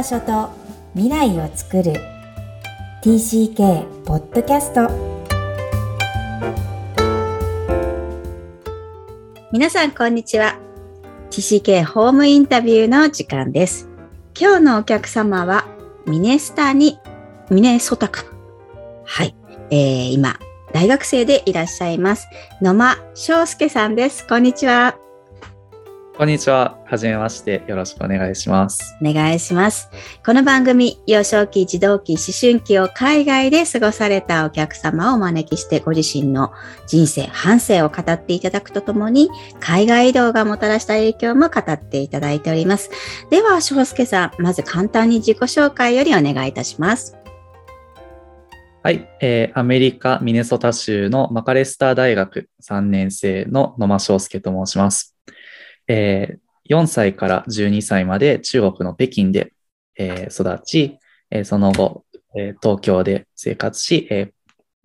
場所と未来を作る。TCK ポッドキャスト皆さんこんにちは。TCK ホームインタビューの時間です。今日のお客様はミネスタにミネソタか。はい、えー、今大学生でいらっしゃいます。野間翔介さんです。こんにちは。こんにちは。はじめまして。よろしくお願いします。お願いします。この番組、幼少期、児童期、思春期を海外で過ごされたお客様をお招きして、ご自身の人生、半生を語っていただくとともに、海外移動がもたらした影響も語っていただいております。では、翔介さん、まず簡単に自己紹介よりお願いいたします。はい、えー、アメリカ・ミネソタ州のマカレスター大学3年生の野間翔介と申します。えー、4歳から12歳まで中国の北京で、えー、育ち、えー、その後、え東京で生活し、え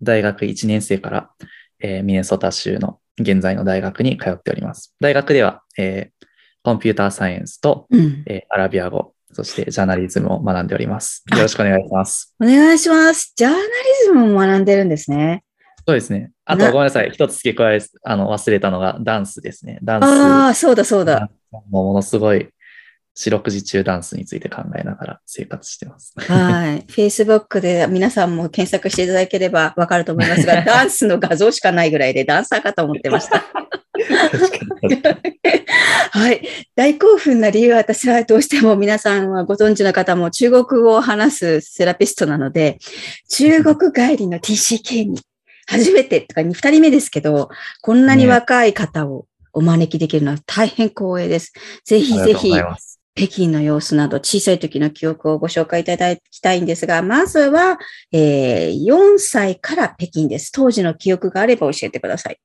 大学1年生から、えミネソタ州の現在の大学に通っております。大学では、えコンピューターサイエンスと、うん、えアラビア語、そしてジャーナリズムを学んでおります。よろしくお願いします。お願いします。ジャーナリズムも学んでるんですね。そうですね。あと、ごめんなさい。一つ付け加え、あの、忘れたのがダンスですね。ダンス。ああ、そうだそうだ。もものすごい、四六時中ダンスについて考えながら生活してます。はい。Facebook で皆さんも検索していただければわかると思いますが、ダンスの画像しかないぐらいでダンサーかと思ってました。はい。大興奮な理由は私はどうしても皆さんはご存知の方も中国語を話すセラピストなので、中国帰りの TCK に初めてとか、二人目ですけど、こんなに若い方をお招きできるのは大変光栄です。ぜひぜひ、北京の様子など小さい時の記憶をご紹介いただきたいんですが、まずは、えー、4歳から北京です。当時の記憶があれば教えてください。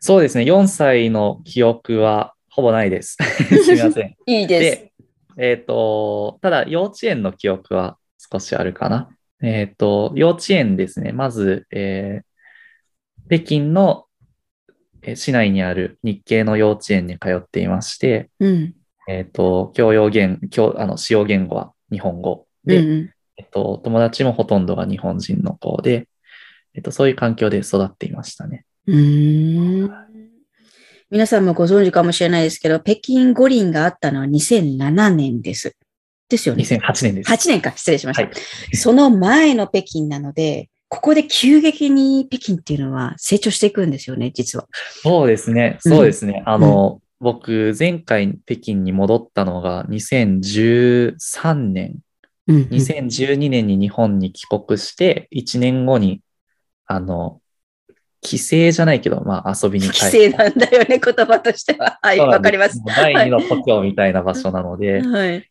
そうですね。4歳の記憶はほぼないです。すみません。いいです。えっ、ー、と、ただ幼稚園の記憶は少しあるかな。えっ、ー、と、幼稚園ですね。まず、えー、北京の市内にある日系の幼稚園に通っていまして、うん、えっ、と、教養言、教あの使用言語は日本語で、うんうん、えっ、と、友達もほとんどが日本人の子で、えっ、と、そういう環境で育っていましたね。うん皆さんもご存知かもしれないですけど、北京五輪があったのは2007年です。ですよね。2008年です。8年か、失礼しました。はい、その前の北京なので、ここで急激に北京っていうのは成長していくんですよね、実は。そうですね。そうですね。うん、あの、うん、僕、前回北京に戻ったのが2013年。うんうん、2012年に日本に帰国して、1年後に、あの、帰省じゃないけど、まあ遊びに帰帰省なんだよね、言葉としては。はい、わかります。第二の故郷みたいな場所なので、はい、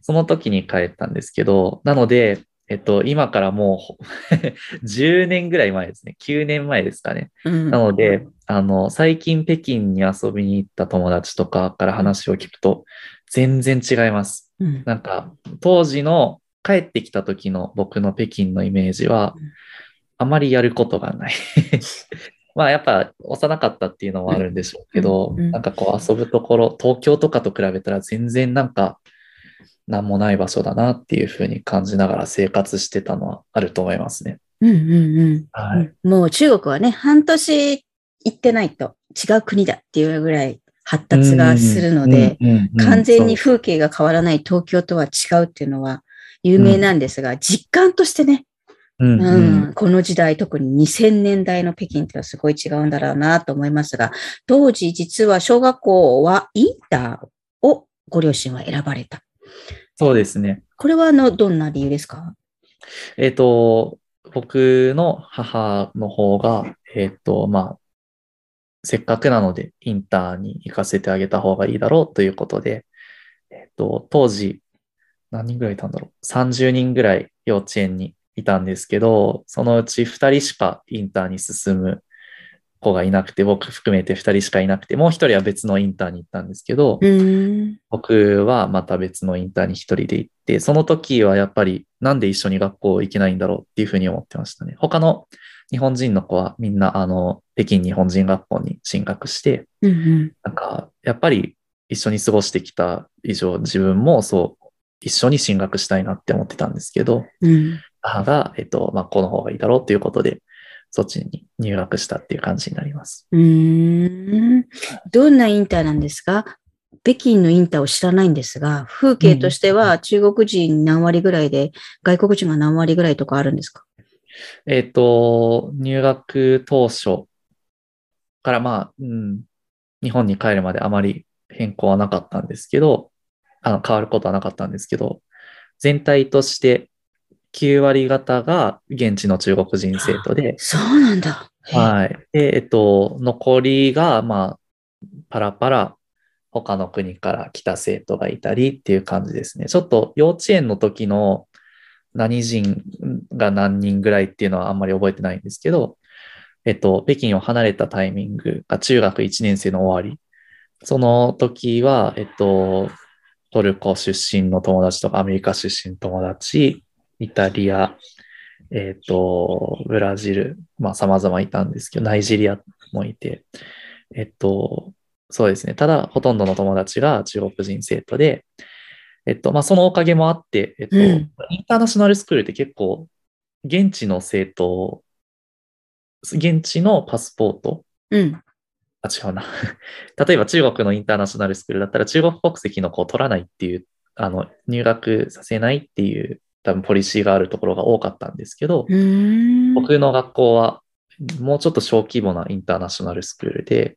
その時に帰ったんですけど、なので、えっと、今からもう 10年ぐらい前ですね。9年前ですかね。うん、なので、あの、最近北京に遊びに行った友達とかから話を聞くと、全然違います。うん、なんか、当時の帰ってきた時の僕の北京のイメージは、あまりやることがない まあやっぱ幼かったっていうのもあるんでしょうけど、なんかこう遊ぶところ、東京とかと比べたら全然なんか何もない場所だなっていうふうに感じながら生活してたのはあると思いますね。うんうんうん。はい、もう中国はね、半年行ってないと違う国だっていうぐらい発達がするので、完全に風景が変わらない東京とは違うっていうのは有名なんですが、うん、実感としてね、うんうん、この時代、特に2000年代の北京ってのはすごい違うんだろうなと思いますが、当時実は小学校はインターをご両親は選ばれた。そうですね。これはあのどんな理由ですか？えっ、ー、と、僕の母の方が、えっ、ー、と、まあ、せっかくなのでインターに行かせてあげた方がいいだろうということで、えっ、ー、と、当時、何人ぐらいいたんだろう ?30 人ぐらい幼稚園にいたんですけど、そのうち2人しかインターに進む子がいなくて、僕含めて2人しかいなくて、もう1人は別のインターに行ったんですけど、僕はまた別のインターに1人で行って、その時はやっぱりなんで一緒に学校行けないんだろうっていうふうに思ってましたね。他の日本人の子はみんなあの北京日本人学校に進学して、なんかやっぱり一緒に過ごしてきた以上自分もそう一緒に進学したいなって思ってたんですけど、うん、母が、えっと、まあ、この方がいいだろうということで、そっちに入学したっていう感じになります。うん。どんなインターなんですか？北京のインターを知らないんですが、風景としては中国人何割ぐらいで、外国人が何割ぐらいとかあるんですか？えっ、と、入学当初からまあ、うん、日本に帰るまであまり変更はなかったんですけど、あの変わることはなかったんですけど、全体として9割方が現地の中国人生徒で。そうなんだ。はい。で、えっと、残りが、まあ、パラパラ他の国から来た生徒がいたりっていう感じですね。ちょっと幼稚園の時の何人が何人ぐらいっていうのはあんまり覚えてないんですけど、えっと、北京を離れたタイミングが中学1年生の終わり。その時は、えっと、トルコ出身の友達とかアメリカ出身の友達、イタリア、えっ、と、ブラジル、まあ様々いたんですけど、ナイジェリアもいて、えっと、そうですね。ただ、ほとんどの友達が中国人生徒で、えっと、まあそのおかげもあって、えっと、うん、インターナショナルスクールって結構、現地の生徒、現地のパスポート、うん、あ、違うな。例えば中国のインターナショナルスクールだったら中国国籍の子を取らないっていう、あの、入学させないっていう多分ポリシーがあるところが多かったんですけど、僕の学校はもうちょっと小規模なインターナショナルスクールで、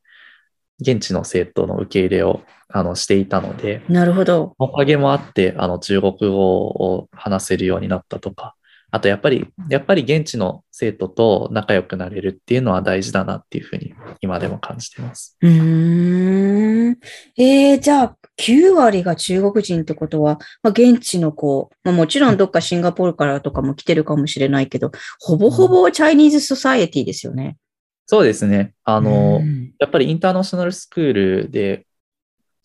現地の生徒の受け入れをあのしていたので、なるほど。おかげもあって、あの中国語を話せるようになったとか、あとやっぱり、やっぱり現地の生徒と仲良くなれるっていうのは大事だなっていうふうに今でも感じてます。うん。えー、じゃあ9割が中国人ってことは、まあ、現地の子、まあ、もちろんどっかシンガポールからとかも来てるかもしれないけど、ほぼほぼチャイニーズソサエティですよね。そうですね。あの、やっぱりインターナショナルスクールで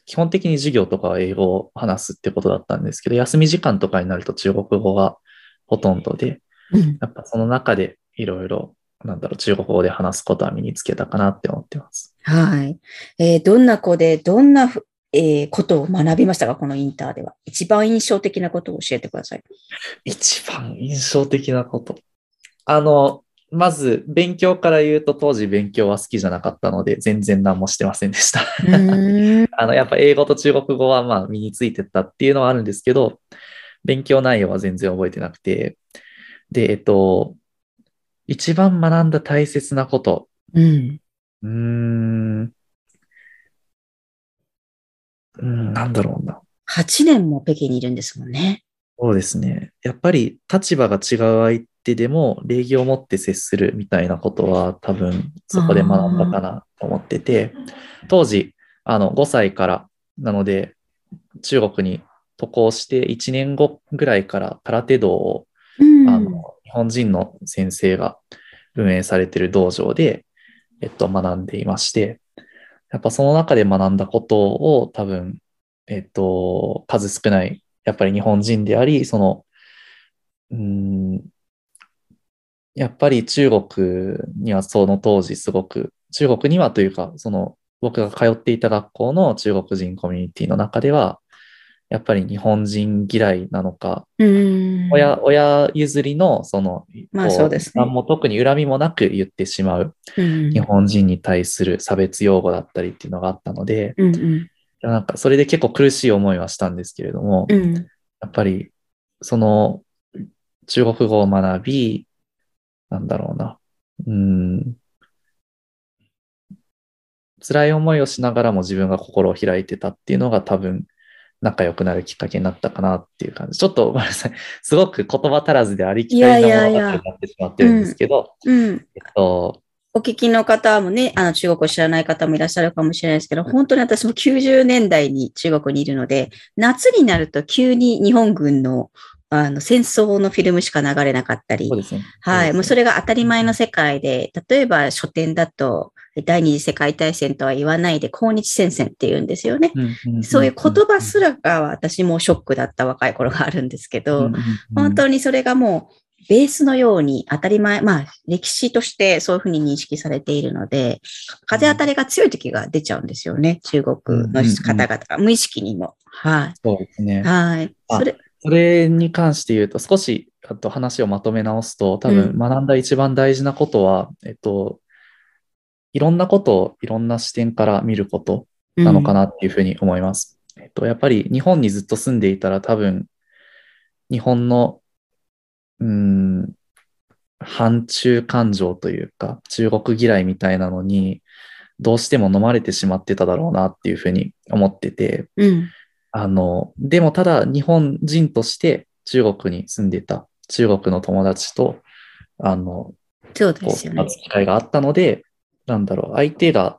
基本的に授業とかは英語を話すってことだったんですけど、休み時間とかになると中国語がほとんどで、やっぱその中でいろいろ、なんだろう、中国語で話すことは身につけたかなって思ってます。はい。えー、どんな子で、どんなえー、ことを学びましたかこのインターでは。一番印象的なことを教えてください。一番印象的なこと。あの、まず、勉強から言うと、当時勉強は好きじゃなかったので、全然何もしてませんでした。あの、やっぱ英語と中国語はまあ身についてったっていうのはあるんですけど、勉強内容は全然覚えてなくて、で、えっと、一番学んだ大切なこと。うん。うーん。うん、なんだろうな。8年も北京にいるんですもんね。そうですね。やっぱり立場が違う相手でも礼儀を持って接するみたいなことは多分そこで学んだかなと思ってて、当時、あの、5歳からなので中国に渡航して1年後ぐらいから空手道を、うん、あの日本人の先生が運営されている道場で、えっと、学んでいまして、やっぱその中で学んだことを多分、えっと、数少ない、やっぱり日本人であり、その、うん、やっぱり中国にはその当時すごく、中国にはというか、その僕が通っていた学校の中国人コミュニティの中では、やっぱり日本人嫌いなのか、親親譲りの、その、まあそうですね。も特に恨みもなく言ってしまう、日本人に対する差別用語だったりっていうのがあったので、うんうん、なんかそれで結構苦しい思いはしたんですけれども、うん、やっぱり、その、中国語を学び、なんだろうな、うん、辛い思いをしながらも自分が心を開いてたっていうのが多分、仲良くなるきっかけになったかなっていう感じ。ちょっとごめんなさい。すごく言葉足らずでありきたりなものになってしまってるんですけど、うん、えっと、お聞きの方もね、あの中国を知らない方もいらっしゃるかもしれないですけど、本当に私も90年代に中国にいるので、夏になると急に日本軍のあの戦争のフィルムしか流れなかったり、ね、はい、もうそれが当たり前の世界で、例えば書店だと、第二次世界大戦とは言わないで、抗日戦線って言うんですよね。そういう言葉すらが私もショックだった若い頃があるんですけど、本当にそれがもう、ベースのように当たり前、まあ、歴史としてそういうふうに認識されているので、風当たりが強い時が出ちゃうんですよね。中国の方々が、無意識にも。はい。そうですね。はい。それ、それに関して言うと、少しあと話をまとめ直すと、多分学んだ一番大事なことは、うん、えっと、いろんなことをいろんな視点から見ることなのかなっていうふうに思います。うん、えっと、やっぱり日本にずっと住んでいたら多分、日本の、うん、反中感情というか、中国嫌いみたいなのに、どうしても飲まれてしまってただろうなっていうふうに思ってて、うん、あの、でもただ日本人として中国に住んでた中国の友達と、あの、そうですよね。機会があったので、なんだろう、相手が、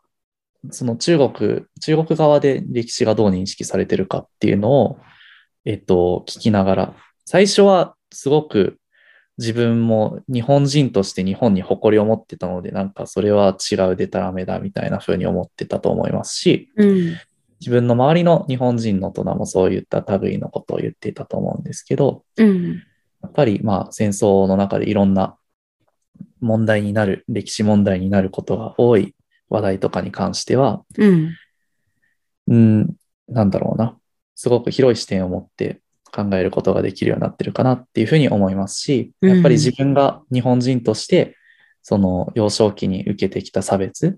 その中国、中国側で歴史がどう認識されてるかっていうのを、えっと、聞きながら、最初はすごく自分も日本人として日本に誇りを持ってたので、なんかそれは違うデタラメだみたいな風に思ってたと思いますし、うん、自分の周りの日本人の大人もそういった類のことを言っていたと思うんですけど、うん、やっぱりまあ戦争の中でいろんな問題になる、歴史問題になることが多い話題とかに関しては、うん、うん、なんだろうな、すごく広い視点を持って考えることができるようになってるかなっていうふうに思いますし、やっぱり自分が日本人として、その幼少期に受けてきた差別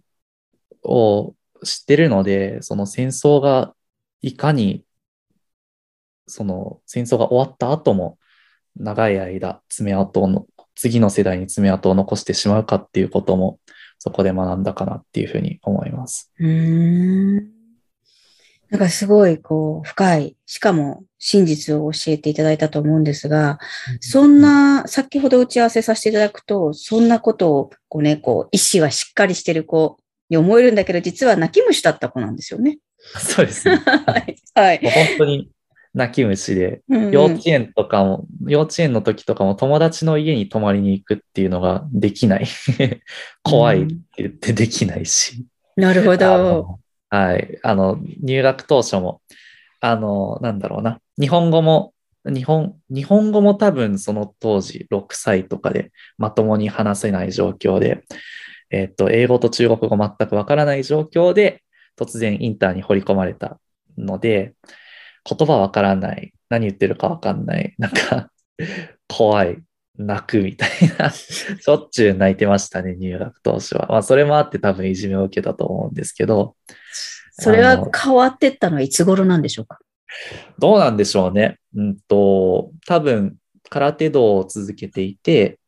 を知ってるので、その戦争がいかに、その戦争が終わった後も長い間爪痕の、次の世代に爪痕を残してしまうかっていうこともそこで学んだかなっていうふうに思います。うんなんかすごいこう深い、しかも真実を教えていただいたと思うんですが、そんな、先ほど打ち合わせさせていただくと、そんなことをこうね、こう、意志はしっかりしてる子に思えるんだけど、実は泣き虫だった子なんですよね。そうですね。はい。はい、本当に泣き虫で、幼稚園とかも、幼稚園の時とかも友達の家に泊まりに行くっていうのができない。怖いって言ってできないし。なるほど。はい。あの、入学当初も、あの、なんだろうな。日本語も、日本、日本語も多分その当時6歳とかでまともに話せない状況で、えっと、英語と中国語全くわからない状況で、突然インターに掘り込まれたので、言葉わからない、何言ってるかわかんない、なんか 怖い、泣くみたいな しょっちゅう泣いてましたね、入学当初は。まあ、それもあって多分いじめを受けたと思うんですけど。それは変わってったのはいつ頃なんでしょうか？どうなんでしょうね。うんと、多分、空手道を続けていて、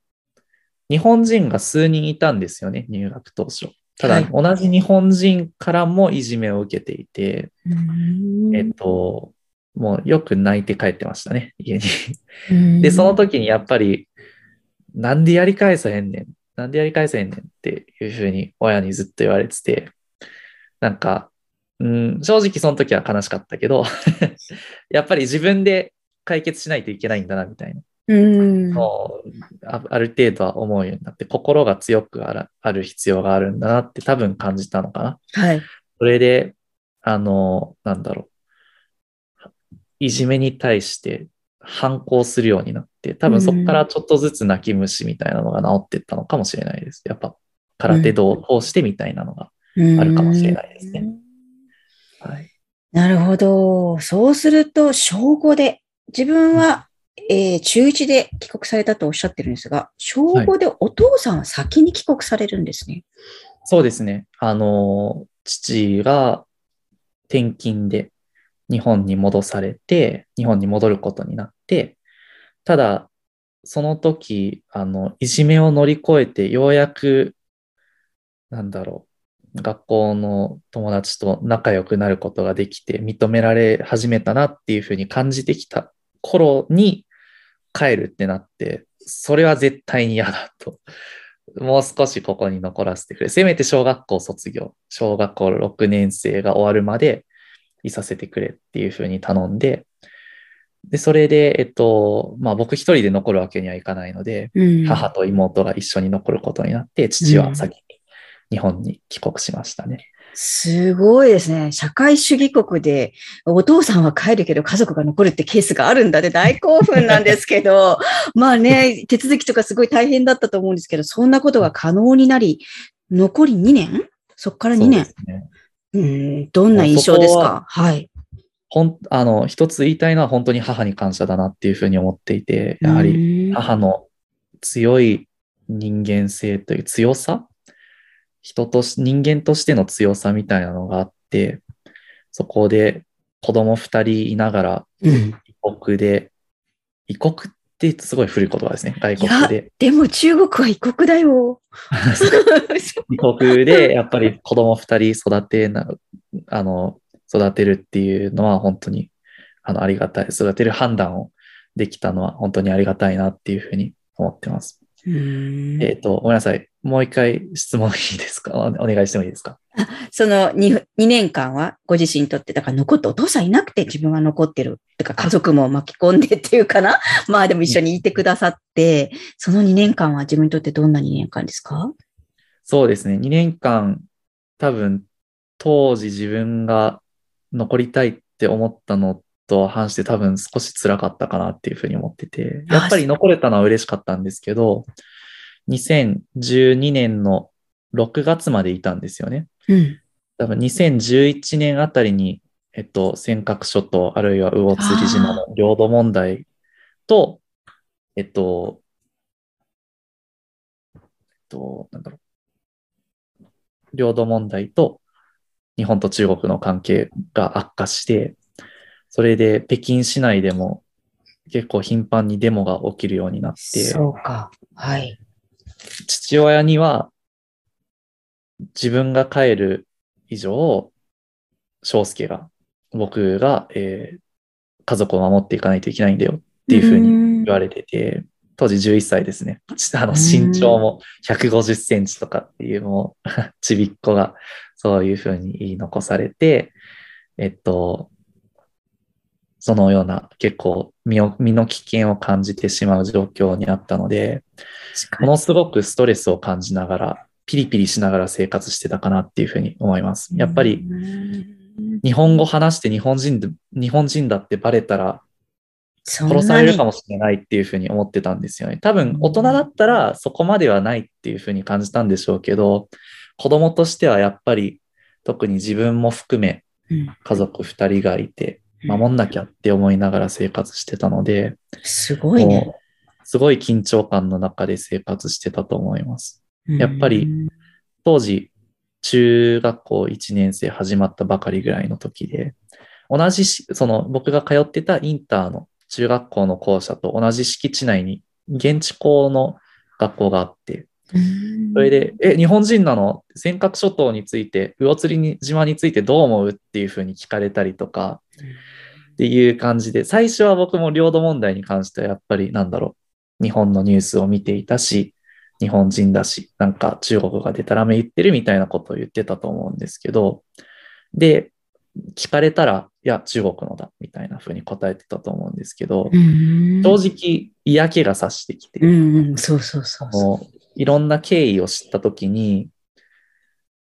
日本人が数人いたんですよね、入学当初。ただ、はい、同じ日本人からもいじめを受けていて、えっと、もうよく泣いて帰ってましたね、家に。で、その時にやっぱりなんでやり返さへんねん。なんでやり返さへんねんっていうふうに親にずっと言われてて、なんか、うん、正直その時は悲しかったけど やっぱり自分で解決しないといけないんだな、みたいな。うんもうあある程度は思うようになって、心が強くあるある必要があるんだなって多分感じたのかな。はい。それで、あの、なんだろう。いじめに対して反抗するようになって、多分そこからちょっとずつ泣き虫みたいなのが治っていったのかもしれないです。やっぱ空手道を通してみたいなのがあるかもしれないですね。はい、なるほど。そうすると、小5で、自分は、えー、中1で帰国されたとおっしゃってるんですが、小5でお父さんは先に帰国されるんですね。はい、そうですね。あの、父が転勤で日本に戻されて、日本に戻ることになって、ただ、その時、あの、いじめを乗り越えて、ようやく、なんだろう、学校の友達と仲良くなることができて、認められ始めたなっていうふうに感じてきた頃に帰るってなって、それは絶対に嫌だと。もう少しここに残らせてくれ。せめて小学校卒業、小学校6年生が終わるまでいさせてくれっていうふうに頼んで、で、それで、えっと、まあ僕一人で残るわけにはいかないので、うん、母と妹が一緒に残ることになって、父は先に日本に帰国しましたね。すごいですね。社会主義国で、お父さんは帰るけど家族が残るってケースがあるんだって大興奮なんですけど、まあね、手続きとかすごい大変だったと思うんですけど、そんなことが可能になり、残り2年？そっから2年？ね、うん、どんな印象ですか？はい。ほん、あの、一つ言いたいのは本当に母に感謝だなっていうふうに思っていて、やはり母の強い人間性という強さ？人とし、人間としての強さみたいなのがあって、そこで子供二人いながら、異国で、異国ってすごい古い言葉ですね、外国で。でも中国は異国だよ。異国で やっぱり子供二人育てな、あの、育てるっていうのは本当にあのありがたい。育てる判断をできたのは本当にありがたいなっていうふうに思ってます。えっ、ー、と、ごめんなさい。もう一回質問いいですか？お願いしてもいいですか？その 2, 2年間はご自身にとって、だから残ってお父さんいなくて自分は残ってる。とか家族も巻き込んでっていうかな？まあでも一緒にいてくださって、その2年間は自分にとってどんな2年間ですか？そうですね。2年間、多分当時自分が残りたいって思ったのと反して多分少し辛かったかなっていうふうに思ってて、やっぱり残れたのは嬉しかったんですけど、2012年の6月までいたんですよね。うん、多分2011年あたりに、えっと、尖閣諸島、あるいは魚釣島の領土問題と、えっと、えっと、なんだろう。領土問題と日本と中国の関係が悪化して、それで北京市内でも結構頻繁にデモが起きるようになって、そうか。はい。父親には自分が帰る以上、翔介が、僕が、えー、家族を守っていかないといけないんだよっていうふうに言われてて、当時11歳ですね。あの身長も150センチとかっていうもう ちびっこがそういうふうに言い残されて、えっと、そのような結構身を身の危険を感じてしまう状況にあったので、ものすごくストレスを感じながら、ピリピリしながら生活してたかなっていうふうに思います。やっぱり、日本語話して日本人で、日本人だってバレたら、殺されるかもしれないっていうふうに思ってたんですよね。多分、大人だったらそこまではないっていうふうに感じたんでしょうけど、子供としてはやっぱり、特に自分も含め、家族二人がいて、守んなきゃって思いながら生活してたので、すごいね。すごい緊張感の中で生活してたと思います。やっぱり当時中学校1年生始まったばかりぐらいの時で、同じその僕が通ってたインターの中学校の校舎と同じ敷地内に現地校の学校があって、それで、え、日本人なの？尖閣諸島について、魚釣り島についてどう思うっていうふうに聞かれたりとか、っていう感じで、最初は僕も領土問題に関してはやっぱりなんだろう、日本のニュースを見ていたし、日本人だし、なんか中国がでたらめ言ってるみたいなことを言ってたと思うんですけど、で、聞かれたら、いや、中国のだ、みたいな風に答えてたと思うんですけど、正直嫌気がさしてきて、うんそうそうそういろんな経緯を知ったときに、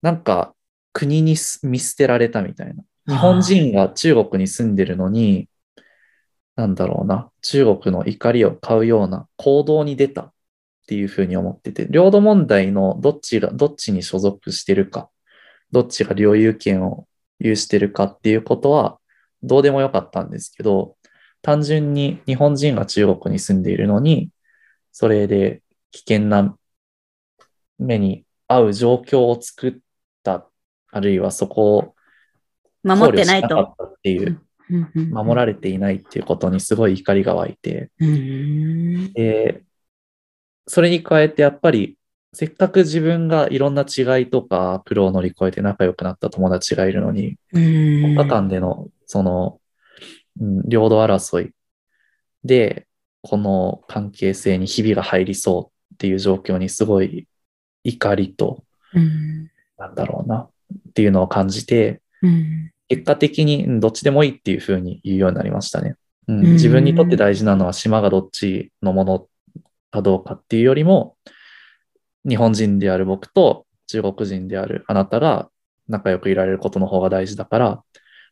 なんか国に見捨てられたみたいな。日本人が中国に住んでるのに、なんだろうな、中国の怒りを買うような行動に出たっていうふうに思ってて、領土問題のどっちが、どっちに所属してるか、どっちが領有権を有してるかっていうことはどうでもよかったんですけど、単純に日本人が中国に住んでいるのに、それで危険な目に合う状況を作った、あるいはそこを守ってないと。っていう、守られていないっていうことにすごい怒りが湧いて、でそれに加えてやっぱりせっかく自分がいろんな違いとか苦労を乗り越えて仲良くなった友達がいるのに、国家間でのその、うん、領土争いで、この関係性にひびが入りそうっていう状況にすごい怒りと、なんだろうなっていうのを感じて、結果的にどっちでもいいっていうふうに言うようになりましたね。うん、自分にとって大事なのは島がどっちのものかどうかっていうよりも、日本人である僕と中国人であるあなたが仲良くいられることの方が大事だから、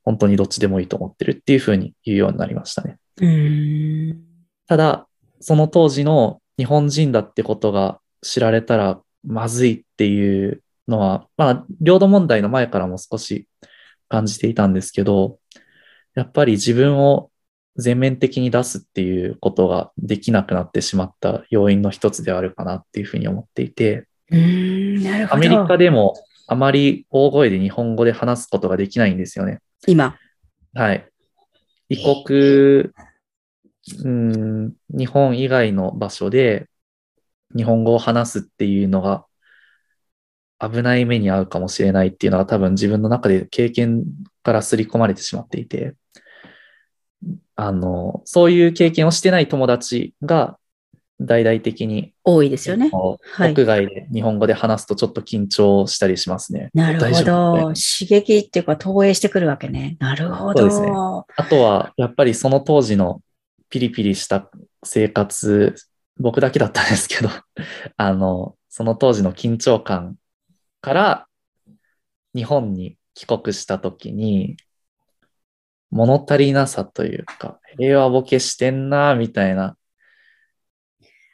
本当にどっちでもいいと思ってるっていうふうに言うようになりましたね。ただ、その当時の日本人だってことが知られたらまずいっていうのは、まあ、領土問題の前からも少し感じていたんですけど、やっぱり自分を全面的に出すっていうことができなくなってしまった要因の一つであるかなっていうふうに思っていて、アメリカでもあまり大声で日本語で話すことができないんですよね。今。はい。異国、うん、日本以外の場所で日本語を話すっていうのが危ない目に遭うかもしれないっていうのが多分自分の中で経験から刷り込まれてしまっていて、あの、そういう経験をしてない友達が大々的に多いですよね。屋外で日本語で話すとちょっと緊張したりしますね。なるほど。刺激っていうか投影してくるわけね。なるほど。そうですね。あとは、やっぱりその当時のピリピリした生活、僕だけだったんですけど、あの、その当時の緊張感から日本に帰国した時に、物足りなさというか、平和ボケしてんな、みたいな、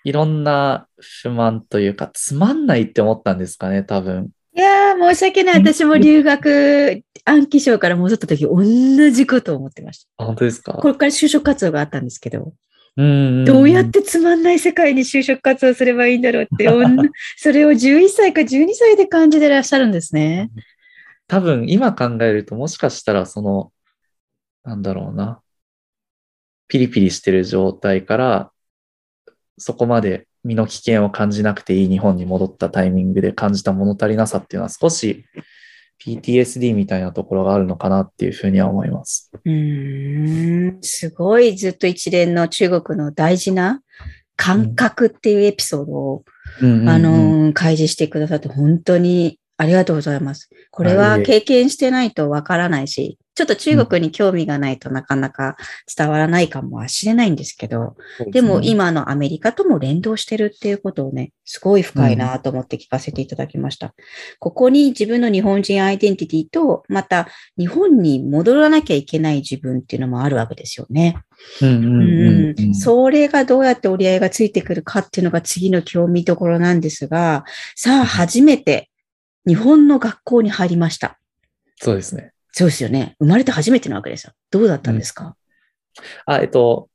いろんな不満というか、つまんないって思ったんですかね、多分。いやー、申し訳ない。私も留学暗記症から戻った時、同じことを思ってました。本当ですか？これから就職活動があったんですけど、どうやってつまんない世界に就職活動すればいいんだろうって、それを11歳か12歳で感じてらっしゃるんですね。多分今考えるともしかしたらその、なんだろうな、ピリピリしてる状態からそこまで身の危険を感じなくていい日本に戻ったタイミングで感じた物足りなさっていうのは少し PTSD みたいなところがあるのかなっていうふうには思います。うん、すごいずっと一連の中国の大事な感覚っていうエピソードを、あの、開示してくださって本当にありがとうございます。これは経験してないとわからないし、ちょっと中国に興味がないとなかなか伝わらないかもしれないんですけど、でも今のアメリカとも連動してるっていうことをね、すごい深いなと思って聞かせていただきました。ここに自分の日本人アイデンティティと、また日本に戻らなきゃいけない自分っていうのもあるわけですよね。それがどうやって折り合いがついてくるかっていうのが次の興味どころなんですが、さあ初めて日本の学校に入りました。そうですね。そうですよね。生まれて初めてなわけですよ。どうだったんですか、うん、あ、えっと、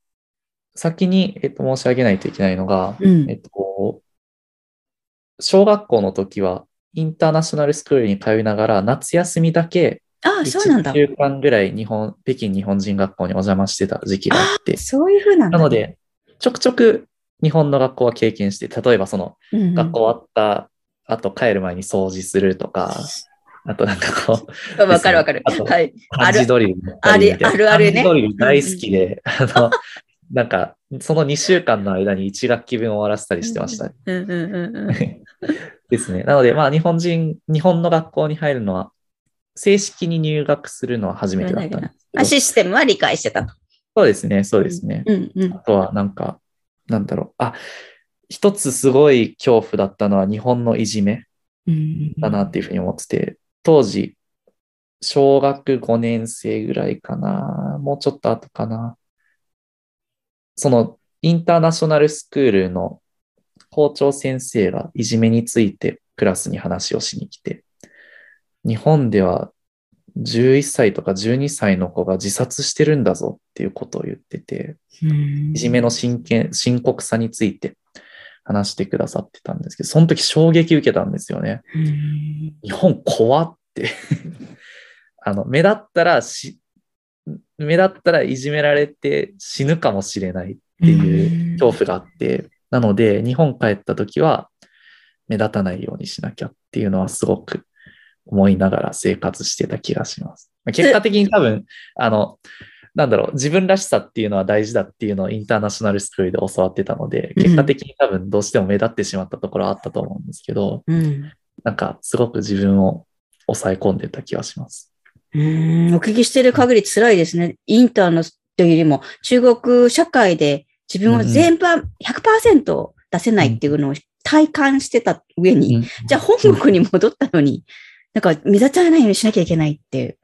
先に、えっと、申し上げないといけないのが、うん、えっと、小学校の時は、インターナショナルスクールに通いながら、夏休みだけ、ああ、そうなんだ。1週間ぐらい日本、北京日本人学校にお邪魔してた時期があって。そういうふうなんだ、ね、なので、ちょくちょく日本の学校は経験して、例えばその、学校終わった後帰る前に掃除するとか、あとなんかこう。わかるわかる。はい。ハンジドリルあるあるあるね。ハンジドリル大好きで、あの、なんか、その2週間の間に1学期分終わらせたりしてました、ね。ですね。なので、まあ、日本人、日本の学校に入るのは、正式に入学するのは初めてだったんですあシステムは理解してたと。そうですね、そうですね。うんうん、あとは、なんか、なんだろう。あ、一つすごい恐怖だったのは日本のいじめだなっていうふうに思ってて、当時、小学5年生ぐらいかな、もうちょっと後かな。そのインターナショナルスクールの校長先生がいじめについてクラスに話をしに来て、日本では11歳とか12歳の子が自殺してるんだぞっていうことを言ってて、いじめの真剣、深刻さについて話してくださってたんですけど、その時衝撃受けたんですよね。日本怖って あの、目立ったらし、目立ったらいじめられて死ぬかもしれないっていう恐怖があって、なので日本帰った時は目立たないようにしなきゃっていうのはすごく思いながら生活してた気がします。結果的に多分、あの、なんだろう、自分らしさっていうのは大事だっていうのをインターナショナルスクールで教わってたので、結果的に多分どうしても目立ってしまったところはあったと思うんですけど、うん、なんかすごく自分を抑え込んでた気がします。うん、お聞きしてる限り辛いですね。インターのというよりも、中国社会で自分を全般100%出せないっていうのを体感してた上に、うん、じゃあ本国に戻ったのに、なんか目立たないようにしなきゃいけないっていう、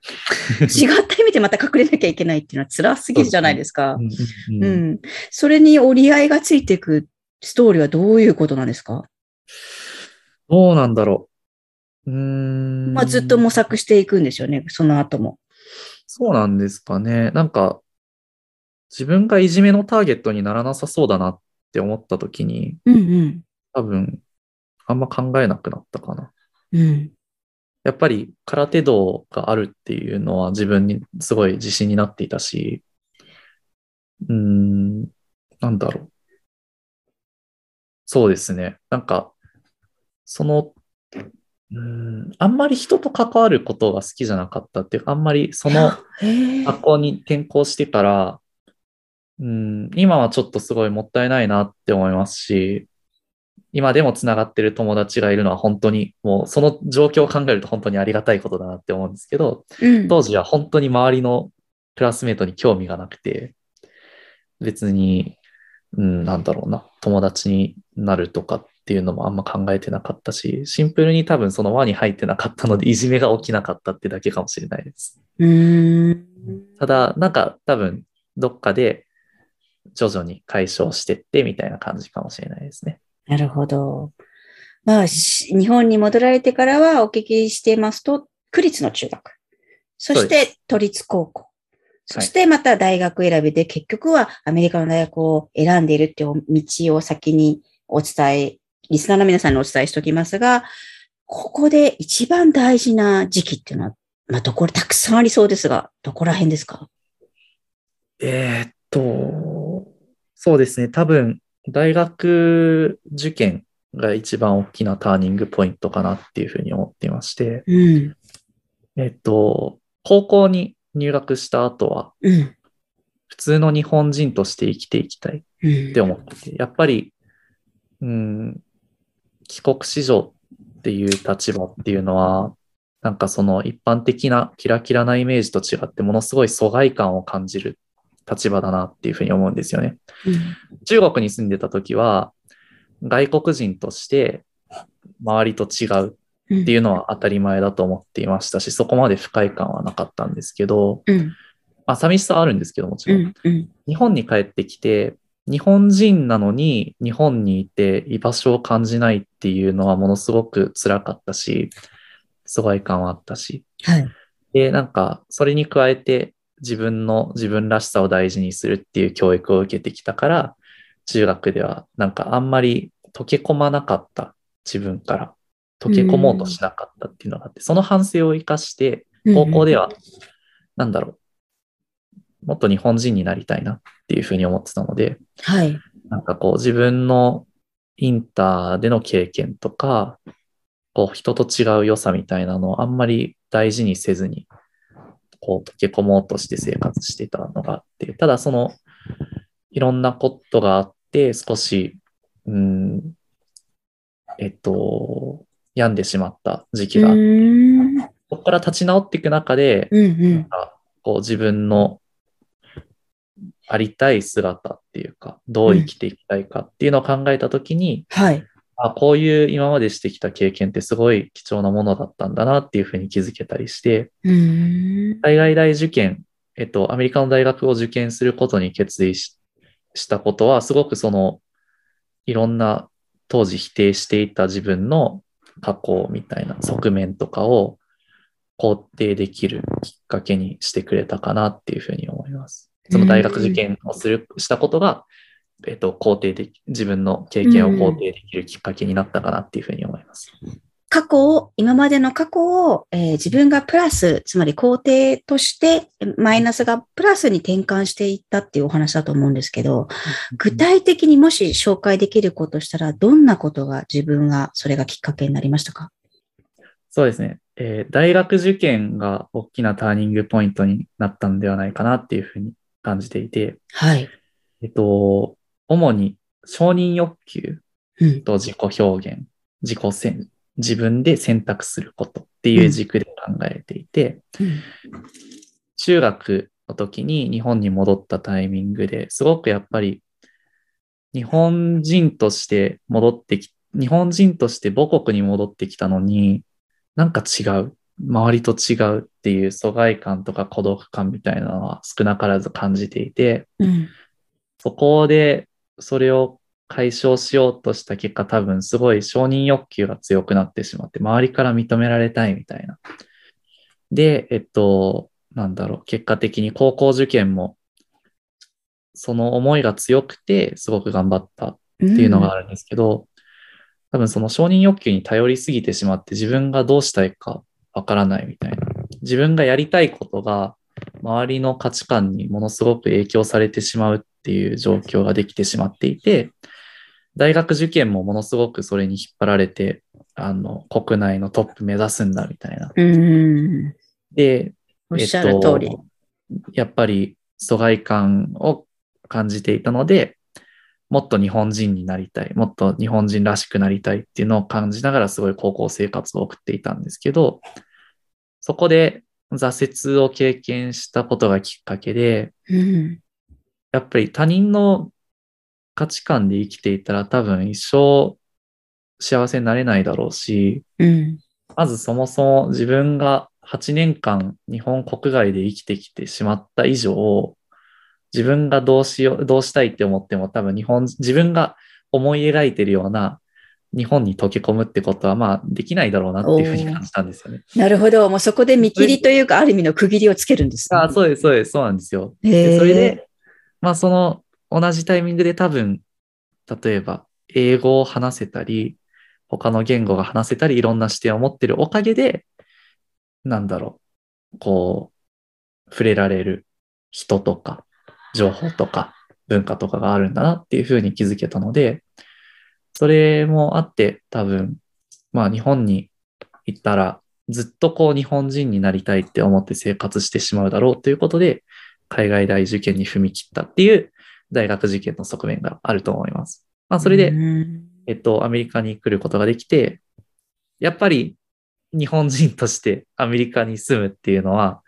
違った意味でまた隠れなきゃいけないっていうのは辛すぎるじゃないですか。うん。それに折り合いがついていくストーリーはどういうことなんですか？どうなんだろう。うん。まあずっと模索していくんですよね、その後も。そうなんですかね。なんか、自分がいじめのターゲットにならなさそうだなって思った時に、うんうん、多分、あんま考えなくなったかな。うん、やっぱり空手道があるっていうのは自分にすごい自信になっていたし、うーん、なんだろう。そうですね。なんか、その、うん、あんまり人と関わることが好きじゃなかったっていうか、あんまりその 学校に転校してから、うん、今はちょっとすごいもったいないなって思いますし、今でもつながってる友達がいるのは本当に、もうその状況を考えると本当にありがたいことだなって思うんですけど、うん、当時は本当に周りのクラスメートに興味がなくて、別に、うん、なんだろうな、友達になるとかっていうのもあんま考えてなかったし、シンプルに多分その輪に入ってなかったので、いじめが起きなかったってだけかもしれないです。ただ、なんか多分、どっかで徐々に解消してってみたいな感じかもしれないですね。なるほど。まあ、日本に戻られてからはお聞きしてますと、区立の中学、そして都立高校、そしてまた大学選びで結局はアメリカの大学を選んでいるっていう道を先にお伝え、リスナーの皆さんにお伝えしておきますが、ここで一番大事な時期っていうのは、まあ、どこたくさんありそうですが、どこら辺ですか？えー、っと、そうですね。多分、大学受験が一番大きなターニングポイントかなっていうふうに思っていまして、うん、えっと、高校に入学した後は、普通の日本人として生きていきたいって思ってて、やっぱり、うん、帰国子女っていう立場っていうのは、なんかその一般的なキラキラなイメージと違ってものすごい疎外感を感じる立場だなっていうふうに思うんですよね。うん、中国に住んでた時は、外国人として周りと違うっていうのは当たり前だと思っていましたし、そこまで不快感はなかったんですけど、うん、まあ寂しさはあるんですけどもちろん。うんうん、日本に帰ってきて、日本人なのに日本にいて居場所を感じないっていうのはものすごく辛かったし、疎外感はあったし。はい、で、なんかそれに加えて自分の自分らしさを大事にするっていう教育を受けてきたから、中学ではなんかあんまり溶け込まなかった自分から溶け込もうとしなかったっていうのがあって、その反省を生かして、高校では、なんだろう、もっと日本人になりたいなっていうふうに思ってたので、はい。なんかこう自分のインターでの経験とか、こう人と違う良さみたいなのをあんまり大事にせずに、こう溶け込もうとして生活してたのがあって、ただその、いろんなことがあって、少し、うん、えっと、病んでしまった時期があって、そこから立ち直っていく中で、うんうん、こう自分のありたい姿っていうか、どう生きていきたいかっていうのを考えたときに、うん、はい。あこういう今までしてきた経験ってすごい貴重なものだったんだなっていうふうに気づけたりして、海外大受験、えっと、アメリカの大学を受験することに決意したことは、すごくその、いろんな当時否定していた自分の過去みたいな側面とかを肯定できるきっかけにしてくれたかなっていうふうに思います。その大学受験をする、したことが、えっと、肯定でき、自分の経験を肯定できるきっかけになったかなっていうふうに思います。過去を、今までの過去を、えー、自分がプラス、つまり肯定として、マイナスがプラスに転換していったっていうお話だと思うんですけど、具体的にもし紹介できることしたら、どんなことが自分が、それがきっかけになりましたか？そうですね。えー、大学受験が大きなターニングポイントになったんではないかなっていうふうに感じていて、はい。えっと、主に承認欲求と自己表現、うん、自己選、自分で選択することっていう軸で考えていて、うん、中学の時に日本に戻ったタイミングですごくやっぱり日本人として戻ってき、日本人として母国に戻ってきたのに、なんか違う。周りと違うっていう疎外感とか孤独感みたいなのは少なからず感じていて、うん、そこでそれを解消しようとした結果多分すごい承認欲求が強くなってしまって周りから認められたいみたいな。で、えっと、なんだろう、結果的に高校受験も、その思いが強くて、すごく頑張ったっていうのがあるんですけど、うん、多分その承認欲求に頼りすぎてしまって、自分がどうしたいかわからないみたいな。自分がやりたいことが、周りの価値観にものすごく影響されてしまうっていう状況ができてしまっていて、大学受験もものすごくそれに引っ張られて、あの、国内のトップ目指すんだみたいな。で、おっしゃる通り、えっと、やっぱり疎外感を感じていたので、もっと日本人になりたい、もっと日本人らしくなりたいっていうのを感じながらすごい高校生活を送っていたんですけど、そこで挫折を経験したことがきっかけで、うん、やっぱり他人の価値観で生きていたら多分一生幸せになれないだろうし、うん、まずそもそも自分が8年間日本国外で生きてきてしまった以上、自分がどうしよう、どうしたいって思っても多分日本、自分が思い描いてるような日本に溶け込むってことはまあできないだろうなっていうふうに感じたんですよね。なるほど。もうそこで見切りというか、ある意味の区切りをつけるんです、ね、あそうです、そうです、そうなんですよ。でそれで、まあその同じタイミングで多分、例えば英語を話せたり、他の言語が話せたり、いろんな視点を持ってるおかげで、なんだろう、こう、触れられる人とか、情報とか、文化とかがあるんだなっていうふうに気づけたので、それもあって多分、まあ日本に行ったらずっとこう日本人になりたいって思って生活してしまうだろうということで、海外大受験に踏み切ったっていう大学受験の側面があると思います。まあそれで、えっと、アメリカに来ることができて、やっぱり日本人としてアメリカに住むっていうのは、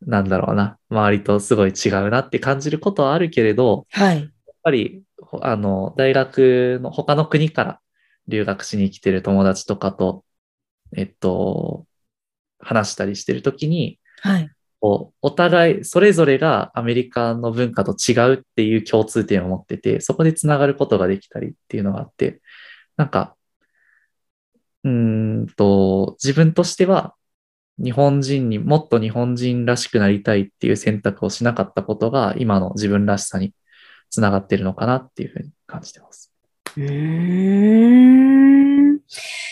なんだろうな、周りとすごい違うなって感じることはあるけれど、はい。やっぱりあの、大学の他の国から留学しに来てる友達とかと、えっと、話したりしてるときに、はい。お互い、それぞれがアメリカの文化と違うっていう共通点を持ってて、そこでつながることができたりっていうのがあって、なんか、うんと、自分としては、日本人にもっと日本人らしくなりたいっていう選択をしなかったことが、今の自分らしさにつながってるのかなっていうふうに感じてます。うん。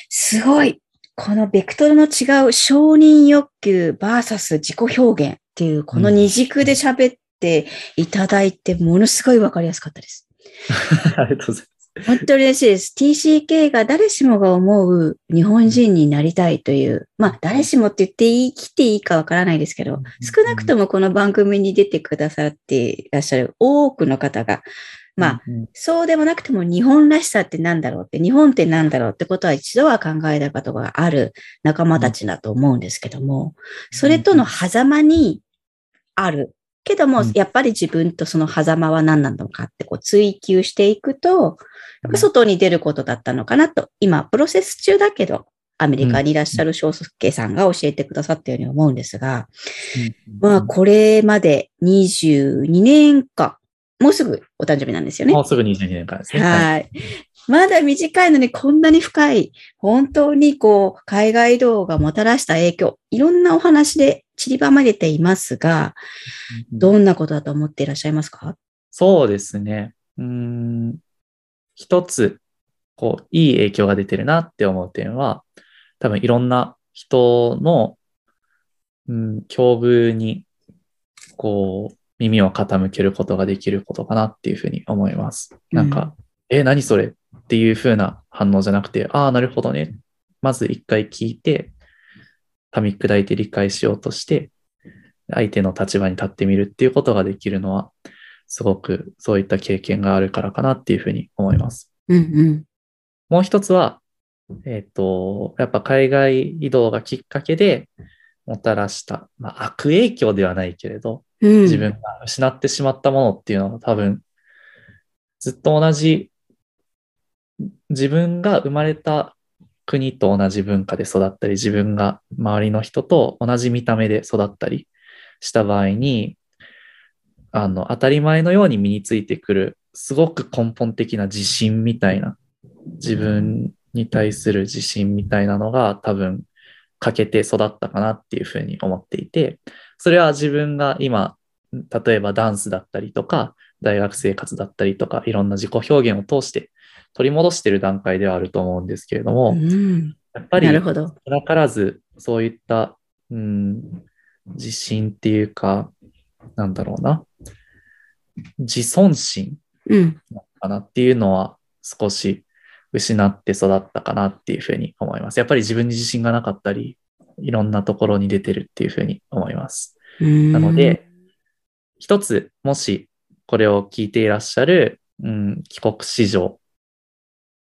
すごい。このベクトルの違う承認欲求 VS 自己表現っていう、この二軸で喋っていただいて、ものすごいわかりやすかったです。ありがとうございます。本当に嬉しいです。TCK が誰しもが思う日本人になりたいという、まあ誰しもって言っていい、来ていいかわからないですけど、少なくともこの番組に出てくださっていらっしゃる多くの方が、まあ、そうでもなくても日本らしさって何だろうって、日本って何だろうってことは一度は考えたことがある仲間たちだと思うんですけども、それとの狭間にある。けども、やっぱり自分とその狭間は何なのかってこう追求していくと、外に出ることだったのかなと、今、プロセス中だけど、アメリカにいらっしゃる翔介さんが教えてくださったように思うんですが、まあ、これまで22年間、もうすぐお誕生日なんですよね。もうすぐ22年間ですね。はい。まだ短いのにこんなに深い、本当にこう、海外動画もたらした影響、いろんなお話で散りばまれていますが、どんなことだと思っていらっしゃいますか？そうですね。うん。一つ、こう、いい影響が出てるなって思う点は、多分いろんな人の、うん、境遇に、こう、耳を傾けることができることかなっていうふうに思います。なんか、うん、え、何それっていう風な反応じゃなくて、ああ、なるほどね。まず一回聞いて、噛み砕いて理解しようとして、相手の立場に立ってみるっていうことができるのは、すごくそういった経験があるからかなっていうふうに思います。うんうん、もう一つは、えっ、ー、と、やっぱ海外移動がきっかけでもたらした、まあ、悪影響ではないけれど、うん、自分が失ってしまったものっていうのは多分、ずっと同じ自分が生まれた国と同じ文化で育ったり、自分が周りの人と同じ見た目で育ったりした場合に、あの、当たり前のように身についてくる、すごく根本的な自信みたいな、自分に対する自信みたいなのが多分欠けて育ったかなっていうふうに思っていて、それは自分が今、例えばダンスだったりとか、大学生活だったりとか、いろんな自己表現を通して取り戻している段階ではあると思うんですけれども、うん、やっぱり、少なからずそういった、うん、自信っていうか、なんだろうな、自尊心かなっていうのは少し失って育ったかなっていうふうに思います。やっぱり自分に自信がなかったり、いろんなところに出てるっていうふうに思います。なので、一つ、もしこれを聞いていらっしゃる、うん、帰国子女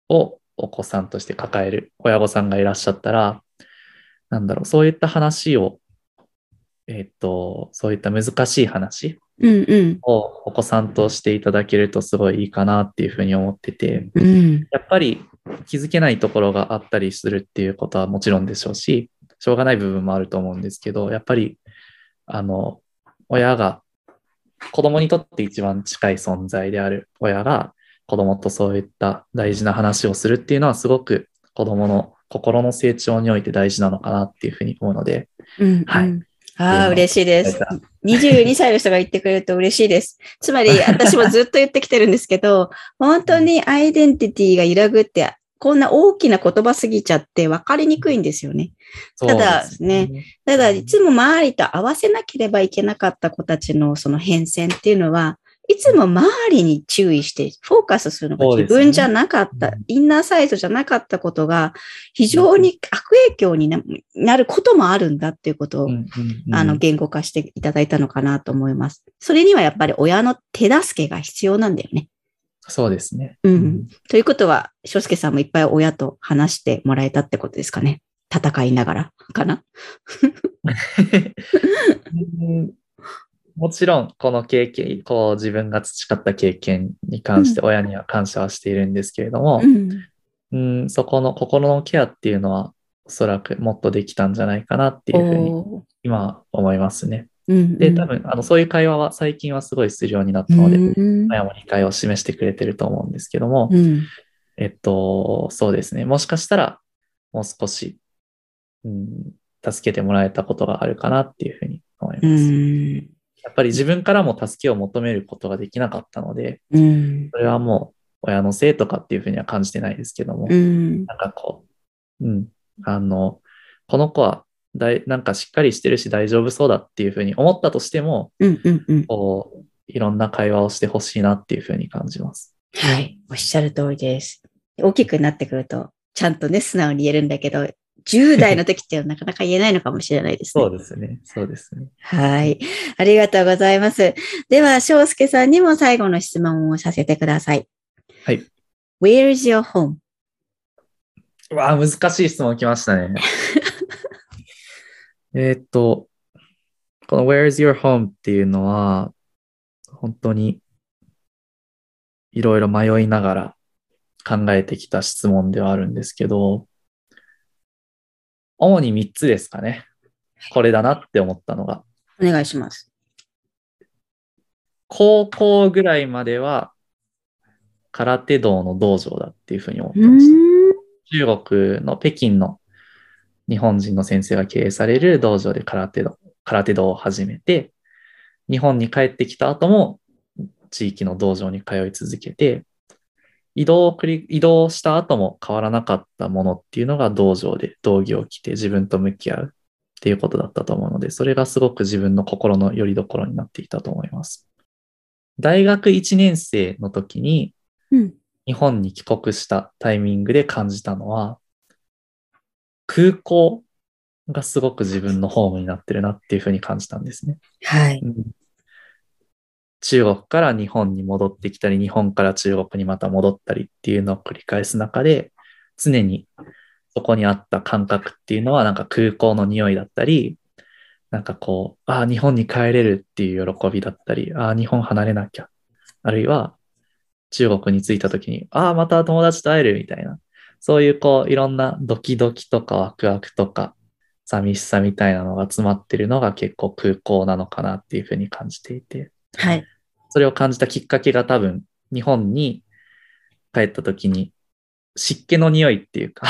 をお子さんとして抱える親御さんがいらっしゃったら、なんだろう、そういった話を、えっ、と、そういった難しい話をお子さんとしていただけるとすごいいいかなっていうふうに思ってて、うん、やっぱり気づけないところがあったりするっていうことはもちろんでしょうし、しょうがない部分もあると思うんですけど、やっぱり、あの、親が、子供にとって一番近い存在である。親が、子供とそういった大事な話をするっていうのはすごく子供の心の成長において大事なのかなっていうふうに思うので、うんうん、はい。ああ、嬉しいです。22歳の人が言ってくれると嬉しいです。つまり、私もずっと言ってきてるんですけど、本当にアイデンティティが揺らぐって、こんな大きな言葉すぎちゃって分かりにくいんですよね。ただね、ただいつも周りと合わせなければいけなかった子たちのその変遷っていうのは、いつも周りに注意してフォーカスするのが自分じゃなかった、ね、インナーサイズじゃなかったことが非常に悪影響になることもあるんだっていうことを、あの、言語化していただいたのかなと思います。それにはやっぱり親の手助けが必要なんだよね。そうですね。うん。ということは、翔介さんもいっぱい親と話してもらえたってことですかね。戦いながらかな？もちろん、この経験、こう自分が培った経験に関して親には感謝はしているんですけれども、うん、うんそこの心のケアっていうのはおそらくもっとできたんじゃないかなっていうふうに今思いますね。うんうん、で、多分、あの、そういう会話は最近はすごいするようになったので、うん。親も理解を示してくれてると思うんですけども、うん、えっと、そうですね。もしかしたら、もう少し、うん、助けてもらえたことがあるかなっていうふうに思います。やっぱり自分からも助けを求めることができなかったので、うん、それはもう親のせいとかっていうふうには感じてないですけども、うん、なんかこう、うん、あの、この子はだいなんかしっかりしてるし大丈夫そうだっていうふうに思ったとしても、うんうんうん、こういろんな会話をしてほしいなっていうふうに感じます。はい、おっしゃる通りです。大きくなってくると、ちゃんとね、素直に言えるんだけど、10代の時ってなかなか言えないのかもしれないですね。そうですね。そうですね。はい。ありがとうございます。では、翔介さんにも最後の質問をさせてください。はい。Where's your home? うわ難しい質問来ましたね。えっと、この Where's your home っていうのは、本当にいろいろ迷いながら考えてきた質問ではあるんですけど、主に3つですかね。これだなって思ったのが。お願いします。高校ぐらいまでは空手道の道場だっていうふうに思ってました。中国の北京の日本人の先生が経営される道場で空手道空手道を始めて、日本に帰ってきた後も地域の道場に通い続けて、移動を繰り、移動した後も変わらなかったものっていうのが道場で道着を着て自分と向き合うっていうことだったと思うので、それがすごく自分の心の拠り所になっていたと思います。大学1年生の時に、日本に帰国したタイミングで感じたのは、空港がすごく自分のホームになってるなっていうふうに感じたんですね。はい。中国から日本に戻ってきたり、日本から中国にまた戻ったりっていうのを繰り返す中で、常にそこにあった感覚っていうのは、なんか空港の匂いだったり、なんかこう、ああ、日本に帰れるっていう喜びだったり、ああ、日本離れなきゃ。あるいは、中国に着いた時に、ああ、また友達と会えるみたいな。そういうこう、いろんなドキドキとかワクワクとか、寂しさみたいなのが詰まってるのが結構空港なのかなっていうふうに感じていて。はい。それを感じたきっかけが多分、日本に帰った時に、湿気の匂いっていうか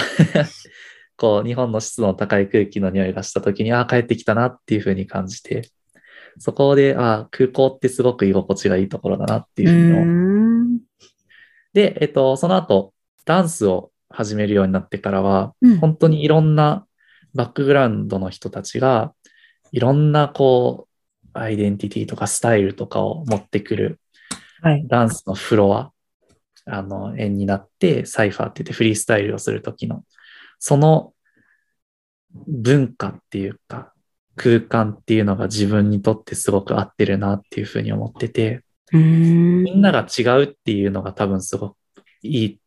こう、日本の湿度の高い空気の匂いがした時に、ああ、帰ってきたなっていうふうに感じて、そこで、あ空港ってすごく居心地がいいところだなっていうふうに思で、えっと、その後、ダンスを始めるようになってからは、うん、本当にいろんなバックグラウンドの人たちが、いろんなこう、アイデンティティとかスタイルとかを持ってくる、はい、ダンスのフロア、あの、円になって、サイファーって言ってフリースタイルをするときの、その文化っていうか、空間っていうのが自分にとってすごく合ってるなっていうふうに思ってて、みんなが違うっていうのが多分すごくいい、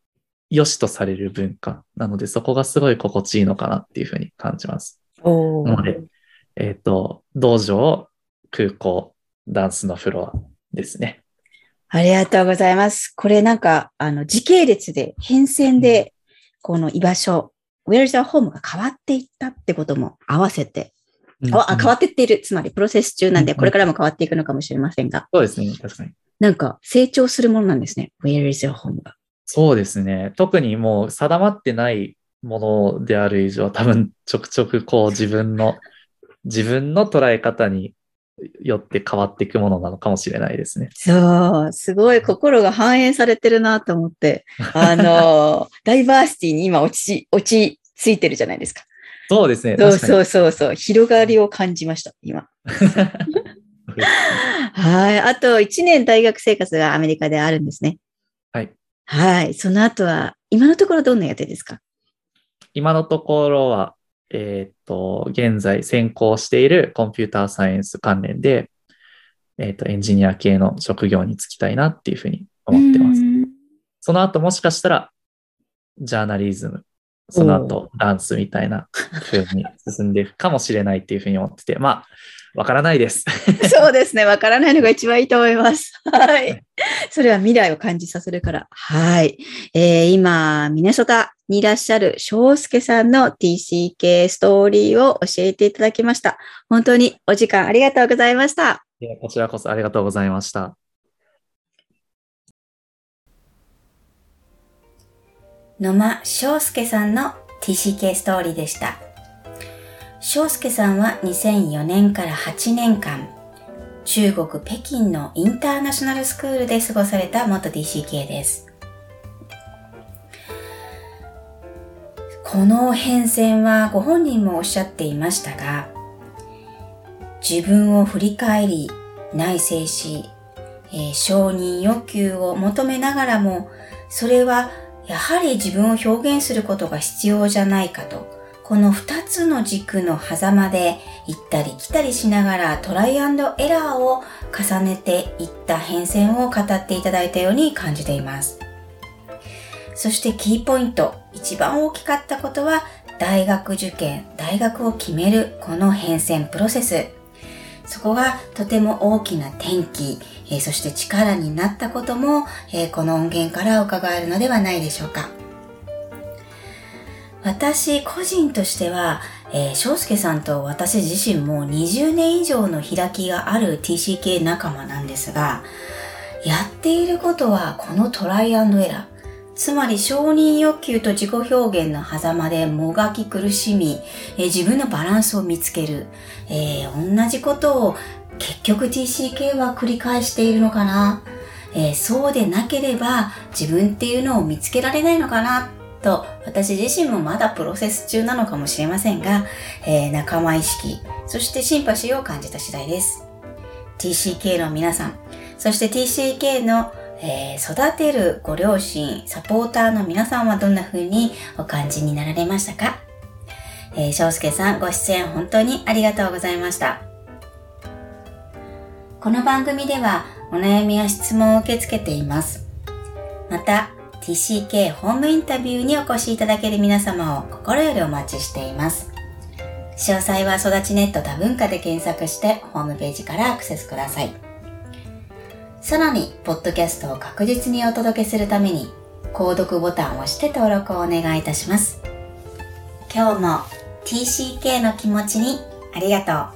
良しとされる文化なので、そこがすごい心地いいのかなっていうふうに感じます。なので、えっ、ー、と、道場、空港、ダンスのフロアですね。ありがとうございます。これなんか、あの、時系列で、変遷で、この居場所、Where is our home が変わっていったってことも合わせて、うんうん、あ変わっていっている。つまり、プロセス中なんで、これからも変わっていくのかもしれませんが。そうですね、確かに。なんか、成長するものなんですね。Where is your home が。そうですね。特にもう定まってないものである以上、多分ちょくちょくこう自分の、自分の捉え方によって変わっていくものなのかもしれないですね。そう、すごい心が反映されてるなと思って、あの、ダイバーシティに今落ち、落ち着いてるじゃないですか。そうですね。そうそうそうそう、広がりを感じました、今。はい。あと1年大学生活がアメリカであるんですね。はい。はい。その後は、今のところどんな予定ですか？今のところは、えっ、と、現在専攻しているコンピューターサイエンス関連で、えっ、と、エンジニア系の職業に就きたいなっていうふうに思ってます。その後もしかしたら、ジャーナリズム、その後ダンスみたいな風に進んでいくかもしれないっていうふうに思ってて、まあ、わからないです。そうですね。わからないのが一番いいと思います。はい。それは未来を感じさせるから。はい。えー、今、ミネソタにいらっしゃる翔介さんの TCK ストーリーを教えていただきました。本当にお時間ありがとうございました。こちらこそありがとうございました。野間翔介さんの TCK ストーリーでした。翔介さんは2004年から8年間、中国北京のインターナショナルスクールで過ごされた元 DCK です。この変遷はご本人もおっしゃっていましたが、自分を振り返り、内省し、えー、承認欲求を求めながらも、それはやはり自分を表現することが必要じゃないかと、この二つの軸の狭間で行ったり来たりしながらトライエラーを重ねていった変遷を語っていただいたように感じています。そしてキーポイント、一番大きかったことは大学受験、大学を決めるこの変遷プロセス。そこがとても大きな転機、えー、そして力になったことも、えー、この音源から伺えるのではないでしょうか。私個人としては、えー、翔介さんと私自身も20年以上の開きがある TCK 仲間なんですが、やっていることはこのトライアンドエラー。つまり承認欲求と自己表現の狭間でもがき苦しみ、えー、自分のバランスを見つける、えー、同じことを結局 TCK は繰り返しているのかな、えー、そうでなければ自分っていうのを見つけられないのかな。と私自身もまだプロセス中なのかもしれませんが、えー、仲間意識、そしてシンパシーを感じた次第です。TCK の皆さん、そして TCK の、えー、育てるご両親、サポーターの皆さんはどんな風にお感じになられましたか？えー、翔介さんご出演本当にありがとうございました。この番組ではお悩みや質問を受け付けています。また、TCK ホームインタビューにお越しいただける皆様を心よりお待ちしています。詳細は育ちネット多文化で検索してホームページからアクセスください。さらに、ポッドキャストを確実にお届けするために、購読ボタンを押して登録をお願いいたします。今日も TCK の気持ちにありがとう。